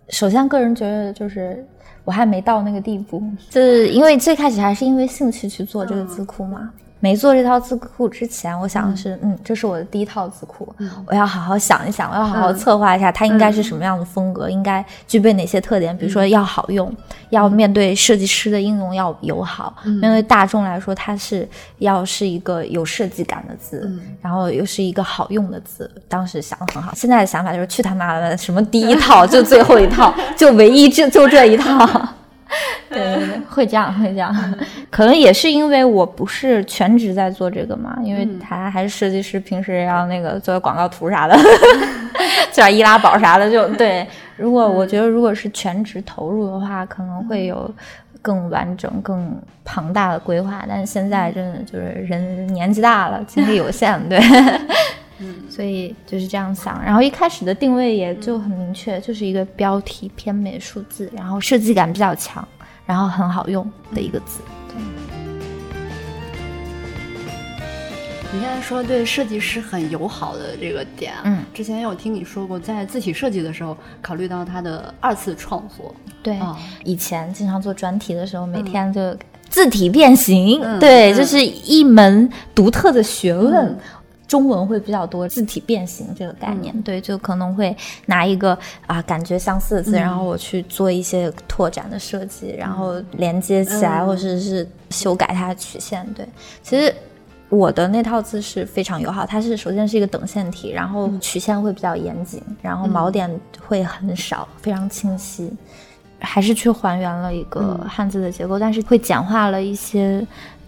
首先个人觉得就是我还没到那个地步，就是因为最开始还是因为兴趣去做这个字库嘛。没做这套字库之前，我想的是，嗯，这是我的第一套字库，我要好好想一想，我要好好策划一下，它应该是什么样的风格，应该具备哪些特点，比如说要好用，要面对设计师的应用要友好，面对大众来说，它是要是一个有设计感的字，然后又是一个好用的字。当时想的很好，现在的想法就是去他妈的，什么第一套就最后一套，就唯一就就这一套。对 对对，会这样会这样，可能也是因为我不是全职在做这个嘛，因为他还是设计师，平时要那个做广告图啥的，做点易拉宝啥的，就对。如果我觉得如果是全职投入的话，可能会有更完整、更庞大的规划。但是现在真的就是人年纪大了，精力有限，对，嗯，所以就是这样想。然后一开始的定位也就很明确，就是一个标题偏美术字，然后设计感比较强。然后很好用的一个字。你现在说对设计师很友好的这个点，嗯，之前有听你说过，在字体设计的时候考虑到它的二次创作，对，啊以前经常做专题的时候，每天就字体变形，嗯对，嗯这是一门独特的学问。嗯中文会比较多字体变形这个概念，对，就可能会拿一个啊感觉相似的字，嗯。然后我去做一些拓展的设计，然后连接起来，嗯。或者是修改它的曲线。对，其实我的那套字是非常友好，它是首先是一个等线体，然后曲线会比较严谨，然后锚点会很少，非常清晰。还是去还原了一个嗯。汉字的结构，但是会简化了一些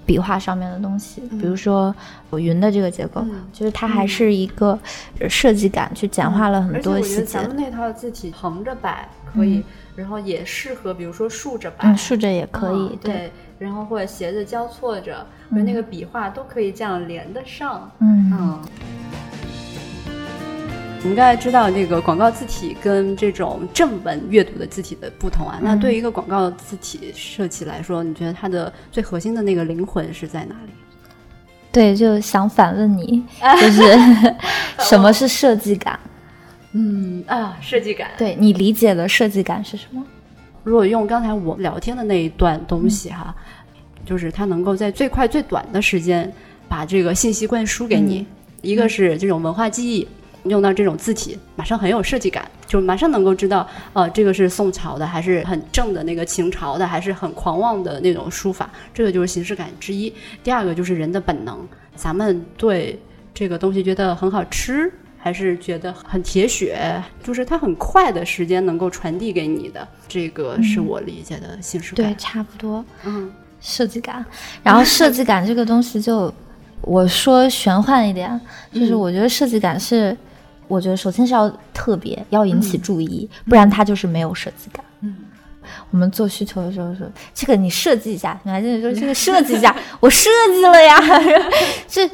笔画上面的东西，比如说我云的这个结构，嗯。就是它还是一个呃设计感，去简化了很多细节。咱。们那套字体横着摆可以，然后也适合，比如说竖着摆，嗯，竖着也可以，嗯对，然后或者斜着交错着，跟那个笔画都可以这样连得上。嗯。嗯，我们刚才知道这个广告字体跟这种正文阅读的字体的不同啊，那嗯对于一个广告字体设计来说，你觉得它的最核心的那个灵魂是在哪里？对，就想反问你，就是 什么是设计感？嗯啊，设计感。对你理解的设计感是什么？如果用刚才我们聊天的那一段东西哈，就是它能够在最快最短的时间把这个信息灌输给你，一个是这种文化记忆。用到这种字体，马上很有设计感，就马上能够知道，呃，这个是宋朝的，还是很正的那个秦朝的，还是很狂妄的那种书法，这个就是形式感之一。第二个就是人的本能，咱们对这个东西觉得很好吃，还是觉得很铁血，就是它很快的时间能够传递给你的，这个是我理解的形式感。对，差不多。嗯设计感，然后设计感这个东西就，我说玄幻一点，就是嗯我觉得设计感是，我觉得首先是要特别，要引起嗯。注意，不然它就是没有设计感。嗯，我们做需求的时候说，这个你设计一下，女孩子说这个设计一下，我设计了呀，这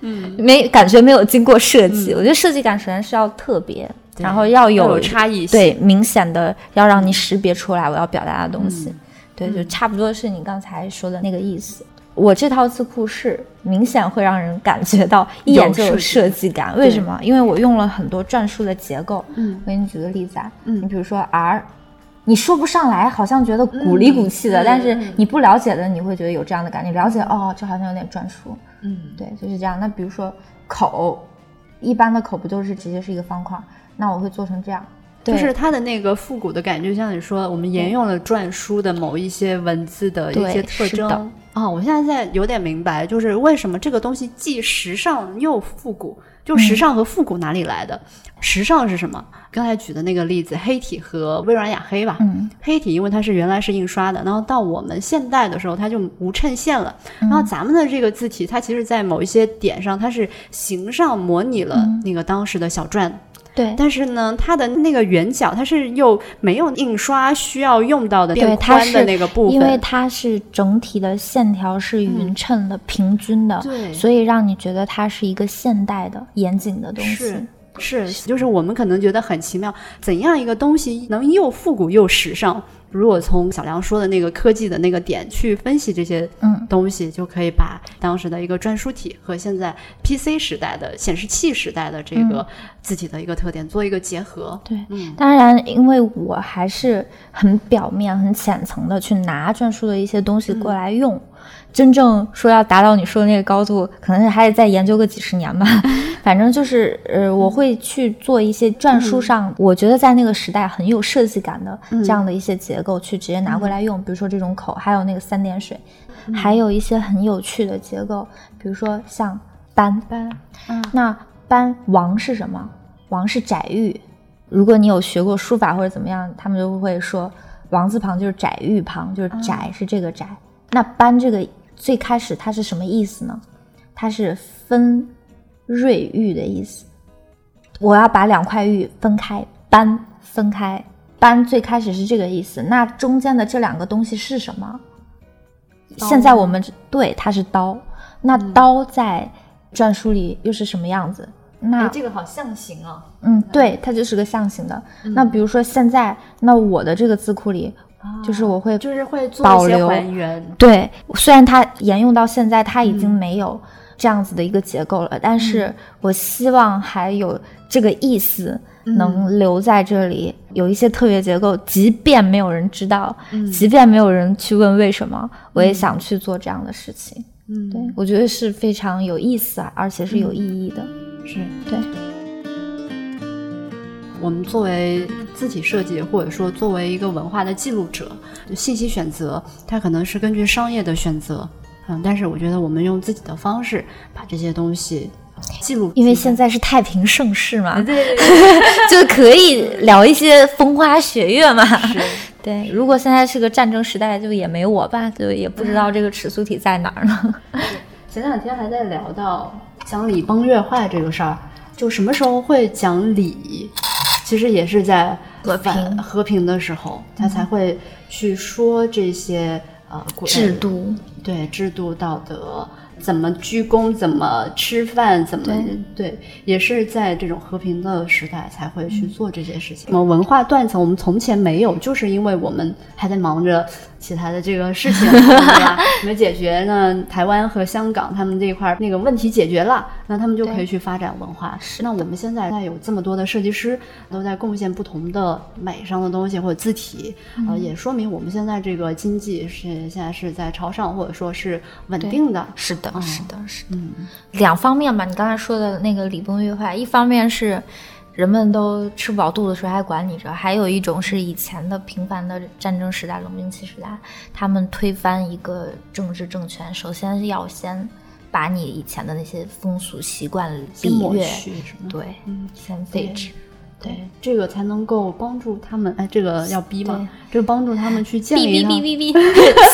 嗯。没感觉没有经过设计，我觉得设计感首先是要特别，然后要有要有差异性。对明显的要让你识别出来我要表达的东西。嗯。对，就差不多是你刚才说的那个意思。我这套字库是明显会让人感觉到 一眼就有有设设计感，为什么？因为我用了很多篆书的结构。嗯我给你举个例子啊，嗯你比如说 R，你说不上来，好像觉得鼓里鼓气的，嗯但是嗯你不了解的，你会觉得有这样的感觉。了解哦，这好像有点篆书。嗯对，就是这样。那比如说口，一般的口不就是直接是一个方块？那我会做成这样，对就是它的那个复古的感觉，像你说，我们沿用了篆书的某一些文字的一些特是的征。啊、我现在在有点明白，就是为什么这个东西既时尚又复古。就时尚和复古哪里来的？时尚是什么？刚才举的那个例子，黑体和微软雅黑吧。嗯，黑体因为它是原来是印刷的，然后到我们现代的时候，它就无衬线了。然后咱们的这个字体，它其实在某一些点上，它是形上模拟了那个当时的小篆。对，但是呢，它的那个圆角，它是又没有印刷需要用到的对变宽的那个部分，因为它是整体的线条是匀称的、平均的，对所以让你觉得它是一个现代的、严谨的东西。是是，就是我们可能觉得很奇妙，怎样一个东西能又复古又时尚？如果从小梁说的那个科技的那个点去分析这些嗯东西，就可以把当时的一个篆书体和现在 PC 时代的显示器时代的这个字体的一个特点做一个结合。对，嗯当然，因为我还是很表面、很浅层的去拿篆书的一些东西过来用。真正说要达到你说的那个高度，可能还得再研究个几十年吧。反正就是，呃，我会去做一些篆书上，我觉得在那个时代很有设计感的这样的一些结构，去直接拿过来用。比如说这种口，还有那个三点水，还有一些很有趣的结构，比如说像斑斑。嗯那斑王是什么？王是窄玉。如果你有学过书法或者怎么样，他们就会说王字旁就是窄玉旁，就是窄是这个窄。那斑这个最开始它是什么意思呢？它是分瑞玉的意思。我要把两块玉分开，搬分开，搬最开始是这个意思。那中间的这两个东西是什么？现在我们对它是刀，那刀在篆书里又是什么样子？那哎，这个好象形啊！嗯，对，它就是个象形的。那比如说现在，那我的这个字库里，就是我会就是会保留还原。对，虽然它沿用到现在，它已经没有这样子的一个结构了，但是我希望还有这个意思能留在这里，有一些特别结构，即便没有人知道，即便没有人去问为什么，我也想去做这样的事情。嗯，对我觉得是非常有意思啊，而且是有意义的。是对。我们作为字体设计，或者说作为一个文化的记录者，信息选择它可能是根据商业的选择，嗯，但是我觉得我们用自己的方式把这些东西记录，因为现在是太平盛世嘛，对，就可以聊一些风花雪月嘛。对。如果现在是个战争时代，就也没我吧，就也不知道这个尺素体在哪儿呢。前两天还在聊到讲礼崩乐坏这个事儿，就什么时候会讲礼？其实也是在和平。和平的时候，他才会去说这些呃制度，对制度道德。怎么鞠躬，怎么吃饭，怎么对，也是在这种和平的时代才会去做这些事情。什么文化断层，我们从前没有，就是因为我们还在忙着其他的这个事情，对吧？没解决呢。台湾和香港他们这一块那个问题解决了，那他们就可以去发展文化。那我们现在在有这么多的设计师都在贡献不同的美上的东西或者字体，呃，也说明我们现在这个经济是现在是在朝上或者说是稳定的。是的。是的，是的，两方面吧。你刚才说的那个礼崩乐坏，一方面是人们都吃不饱肚子，谁还管你这？还有一种是以前的平凡的战争时代、冷兵器时代，他们推翻一个政治政权，首先要先把你以前的那些风俗习惯、礼乐，对，先废止。对，这个才能够帮助他们。哎，这个要逼吗？这个帮助他们去建立逼逼逼逼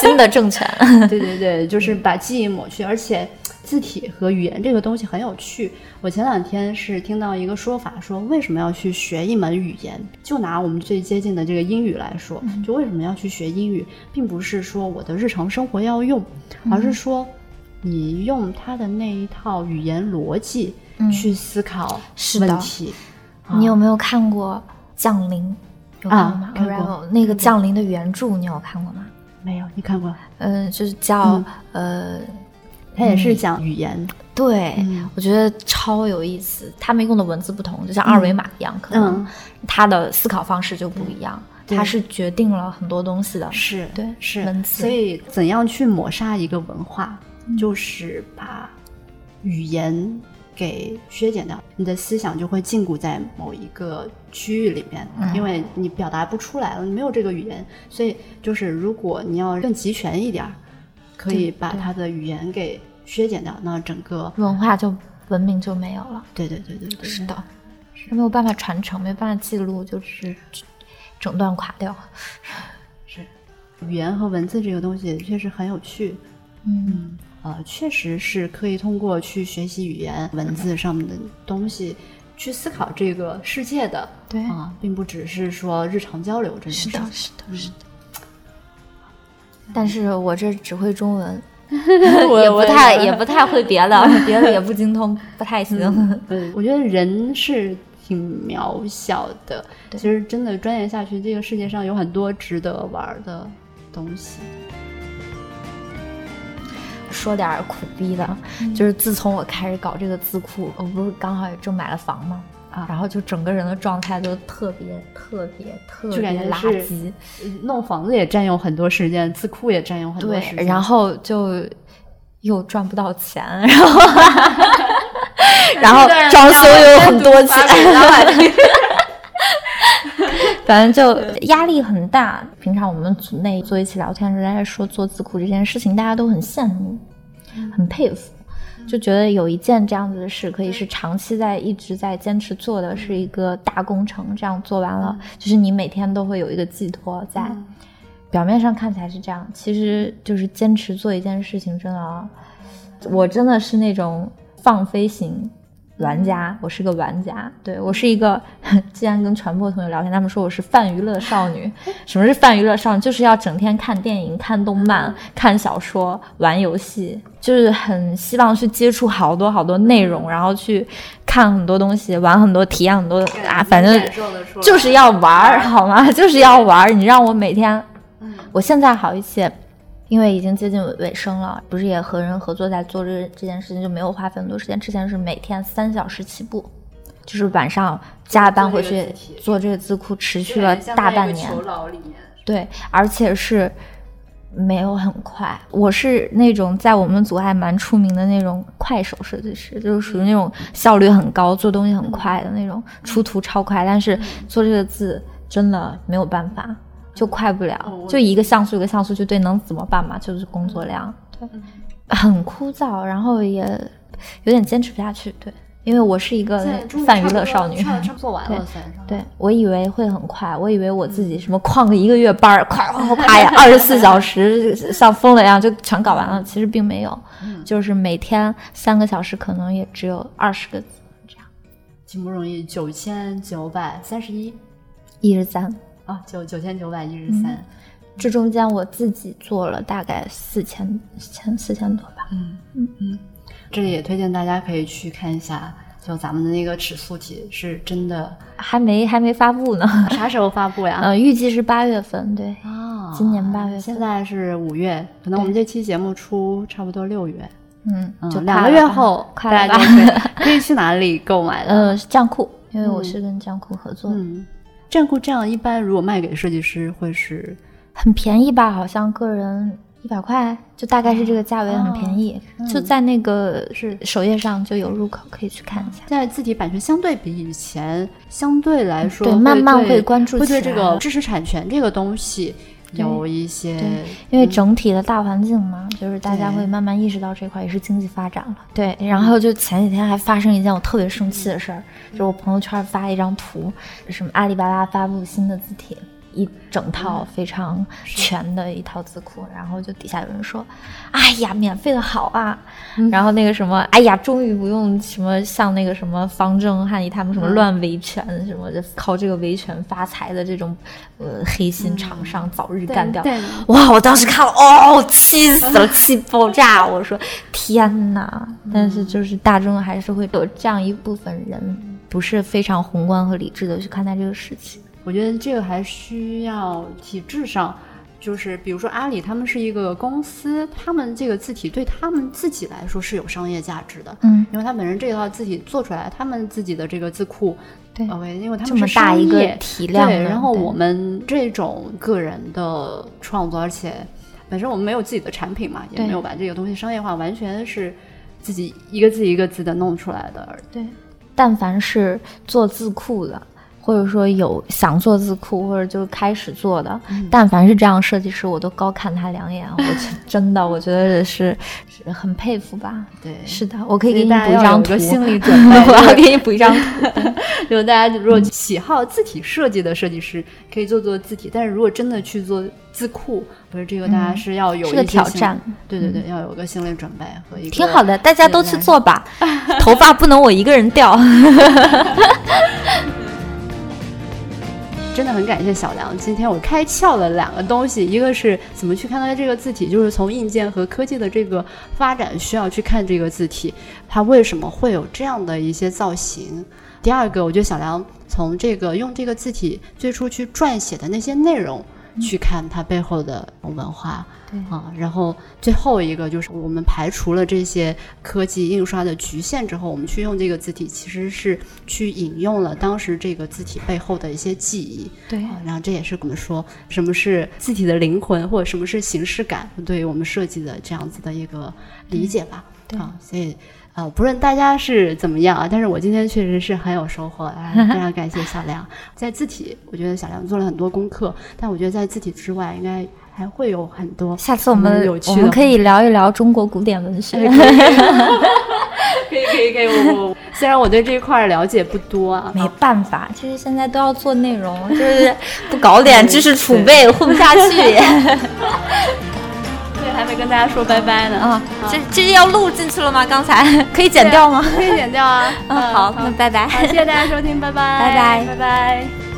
新的政权。对对对，就是把记忆抹去。而且字体和语言这个东西很有趣。我前两天是听到一个说法，说为什么要去学一门语言？就拿我们最接近的这个英语来说，就为什么要去学英语，并不是说我的日常生活要用，而是说你用他的那一套语言逻辑去思考问题。你有没有看过《降临》？有看过吗？然后。那个《降临》的原著你有看过吗？没有，你看过？嗯，就是叫呃，它也是讲语言。对，我觉得超有意思。他们用的文字不同，就像二维码一样，可能他的思考方式就不一样。它是决定了很多东西的。是对，是文字。所以，怎样去抹杀一个文化，就是把语言。给削减掉，你的思想就会禁锢在某一个区域里面，因为你表达不出来了，你没有这个语言。所以，就是如果你要更齐全一点，可以把它的语言给削减掉，那整个文化就文明就没有了。对对对对对，是的，是没有办法传承，没办法记录，就是整段垮掉。是，语言和文字这个东西确实很有趣。嗯。呃，确实是可以通过去学习语言文字上面的东西，去思考这个世界的。对啊，并不只是说日常交流这件事。是的，是的，是的。但是我这只会中文，也不太也不太会别的，别的也不精通，不太行。嗯，我觉得人是挺渺小的，其实真的钻研下去，这个世界上有很多值得玩的东西。说点苦逼的，就是自从我开始搞这个字库，我不是刚好也正买了房吗？啊，然后就整个人的状态都特别特别特别垃圾，弄房子也占用很多时间，字库也占用很多时间，然后就又赚不到钱，然后 然后装修又有很多钱，反正就压力很大。平常我们组内坐一起聊天时，大家说做字库这件事情，大家都很羡慕。很佩服，就觉得有一件这样子的事，可以是长期在一直在坚持做的，是一个大工程。这样做完了，就是你每天都会有一个寄托在。表面上看起来是这样，其实就是坚持做一件事情，真的，我真的是那种放飞型。玩家，我是个玩家，对我是一个。既然跟传播同学聊天，他们说我是泛娱乐少女。什么是泛娱乐少女？就是要整天看电影、看动漫、看小说、玩游戏，就是很希望去接触好多好多内容，然后去看很多东西，玩很多，体验很多啊，反正就是要玩儿，好吗？就是要玩儿。你让我每天，我现在好一些。因为已经接近尾尾声了，不是也和人合作在做这这件事情，就没有花费很多时间。之前是每天三小时起步，就是晚上加班回去做这个字库，持续了大半年。对，而且是没有很快。我是那种在我们组还蛮出名的那种快手设计师，就是属于那种效率很高、做东西很快的那种，出图超快。但是做这个字真的没有办法。就快不了，就一个像素一个像素就对，能怎么办嘛？就是工作量，对，很枯燥，然后也有点坚持不下去，对，因为我是一个泛娱乐少女，做 完了，对，我以为会很快，我以为我自己什么旷个一个月班儿，快快快呀，二十四小时像疯了一样就全搞完了，其实并没有，就是每天三个小时，可能也只有二十个字这样，挺不容易，九千九百三十一，一十三。啊，九九千九百一十三，这中间我自己做了大概四千千四千多吧。嗯嗯嗯，这里也推荐大家可以去看一下，就咱们的那个尺素体是真的，还没还没发布呢。啥时候发布呀？呃，预计是八月份。对啊，今年八月份。现在是五月，可能我们这期节目出差不多六月。嗯，就两个月后，快了吧？可以去哪里购买的？呃，酱库，因为我是跟酱库合作。嗯。站库这样一般，如果卖给设计师会是很便宜吧？好像个人一百块，就大概是这个价位，很便宜。就在那个是首页上就有入口，可以去看一下。现在字体版权相对比以前相对来说，对慢慢会关注，会对这个知识产权这个东西。有一些，因为整体的大环境嘛，就是大家会慢慢意识到这块也是经济发展了。对，然后就前几天还发生一件我特别生气的事儿，就是我朋友圈发一张图，什么阿里巴巴发布新的字体。一整套非常全的一套字库，然后就底下有人说：“哎呀，免费的好啊！”然后那个什么：“哎呀，终于不用什么像那个什么方正汉仪他们什么乱维权什么的，靠这个维权发财的这种呃黑心厂商早日干掉。”哇！我当时看了，哦，气死了，气爆炸！我说：“天哪！”但是就是大众还是会有这样一部分人，不是非常宏观和理智的去看待这个事情。我觉得这个还需要体制上，就是比如说阿里，他们是一个公司，他们这个字体对他们自己来说是有商业价值的，嗯，因为他本身这套字体做出来，他们自己的这个字库，对，因为他们是大一个体量，对，然后我们这种个人的创作，而且本身我们没有自己的产品嘛，也没有把这个东西商业化，完全是自己一个字一个字的弄出来的，对，但凡是做字库的。或者说有想做字库或者就开始做的，但凡是这样设计师，我都高看他两眼。我 真的，我觉得是是很佩服吧。对，是的，我可以给你补一张图。心理准备，我要给你补一张图。就大家如果喜好字体设计的设计师，可以做做字体。但是如果真的去做字库，不是这个，大家是要有一个挑战。对对对，要有个心理准备和一个。挺好的，大家都去做吧。头发不能我一个人掉。真的很感谢小梁，今天我开窍了两个东西，一个是怎么去看待这个字体，就是从硬件和科技的这个发展需要去看这个字体，它为什么会有这样的一些造型。第二个，我觉得小梁从这个用这个字体最初去撰写的那些内容。去看它背后的文化，对啊，然后最后一个就是我们排除了这些科技印刷的局限之后，我们去用这个字体，其实是去引用了当时这个字体背后的一些记忆，对，然后这也是我们说什么是字体的灵魂，或者什么是形式感，对于我们设计的这样子的一个理解吧，啊，所以。啊，不论大家是怎么样啊，但是我今天确实是很有收获，啊非常感谢小梁。在字体，我觉得小梁做了很多功课，但我觉得在字体之外，应该还会有很多。下次我们我们可以聊一聊中国古典文学。可以 可以可以，我虽然我对这一块了解不多啊，没办法，其实现在都要做内容，就是不搞点知识储备混不下去。还没跟大家说拜拜呢啊！这这要录进去了吗？刚才可以剪掉吗？可以剪掉啊！嗯，好，那拜拜。好，谢谢大家收听，拜拜，拜拜，拜拜。